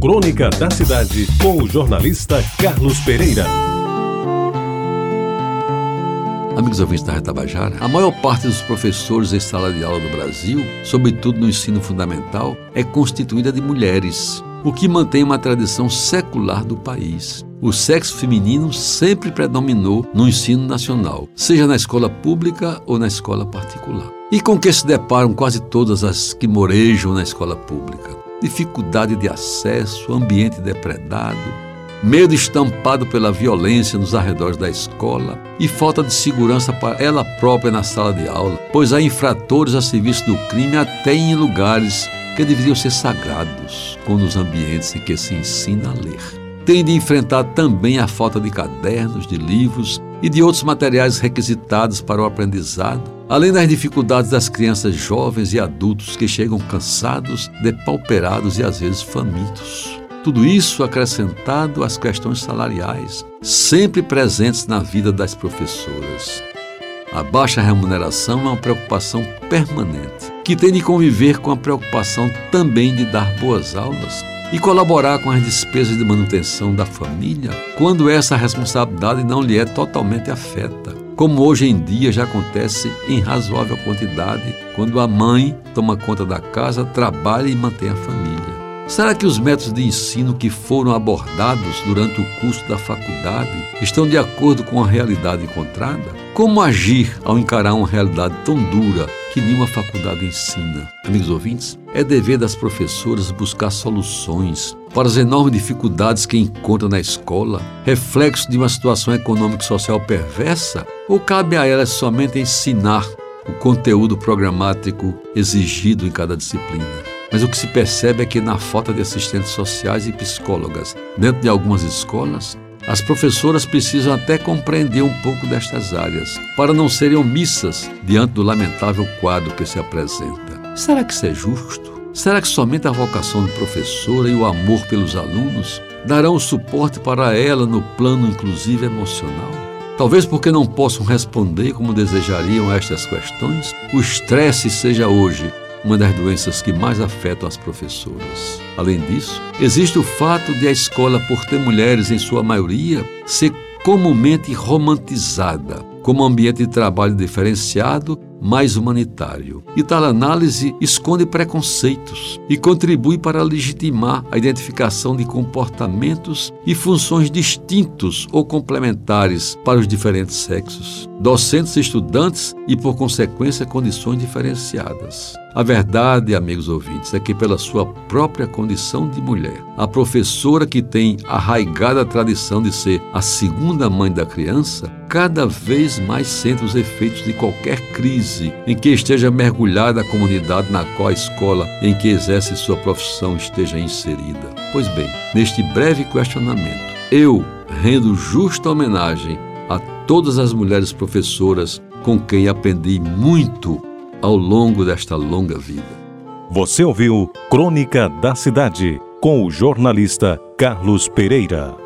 Crônica da Cidade, com o jornalista Carlos Pereira. Amigos ouvintes da Retabajara, a maior parte dos professores em sala de aula do Brasil, sobretudo no ensino fundamental, é constituída de mulheres, o que mantém uma tradição secular do país. O sexo feminino sempre predominou no ensino nacional, seja na escola pública ou na escola particular. E com que se deparam quase todas as que morejam na escola pública? Dificuldade de acesso, ambiente depredado, medo estampado pela violência nos arredores da escola e falta de segurança para ela própria na sala de aula, pois há infratores a serviço do crime até em lugares que deveriam ser sagrados, como nos ambientes em que se ensina a ler. Tem de enfrentar também a falta de cadernos, de livros e de outros materiais requisitados para o aprendizado, além das dificuldades das crianças jovens e adultos que chegam cansados, depauperados e às vezes famintos. Tudo isso acrescentado às questões salariais, sempre presentes na vida das professoras. A baixa remuneração é uma preocupação permanente, que tem de conviver com a preocupação também de dar boas aulas e colaborar com as despesas de manutenção da família quando essa responsabilidade não lhe é totalmente afeta, como hoje em dia já acontece em razoável quantidade quando a mãe toma conta da casa, trabalha e mantém a família. Será que os métodos de ensino que foram abordados durante o curso da faculdade estão de acordo com a realidade encontrada? Como agir ao encarar uma realidade tão dura que nenhuma faculdade ensina? Amigos ouvintes, é dever das professoras buscar soluções para as enormes dificuldades que encontram na escola, reflexo de uma situação econômica e social perversa? Ou cabe a elas somente ensinar o conteúdo programático exigido em cada disciplina? Mas o que se percebe é que, na falta de assistentes sociais e psicólogas dentro de algumas escolas, as professoras precisam até compreender um pouco destas áreas, para não serem omissas diante do lamentável quadro que se apresenta. Será que isso é justo? Será que somente a vocação de professora e o amor pelos alunos darão o suporte para ela no plano inclusive emocional? Talvez porque não possam responder como desejariam a estas questões, o estresse seja hoje uma das doenças que mais afetam as professoras. Além disso, existe o fato de a escola, por ter mulheres em sua maioria, ser comumente romantizada como ambiente de trabalho diferenciado mais humanitário. E tal análise esconde preconceitos e contribui para legitimar a identificação de comportamentos e funções distintos ou complementares para os diferentes sexos, docentes e estudantes e, por consequência, condições diferenciadas. A verdade, amigos ouvintes, é que, pela sua própria condição de mulher, a professora que tem arraigada a tradição de ser a segunda mãe da criança, cada vez mais sente os efeitos de qualquer crise em que esteja mergulhada a comunidade na qual a escola em que exerce sua profissão esteja inserida. Pois bem, neste breve questionamento, eu rendo justa homenagem a todas as mulheres professoras com quem aprendi muito ao longo desta longa vida. Você ouviu Crônica da Cidade com o jornalista Carlos Pereira.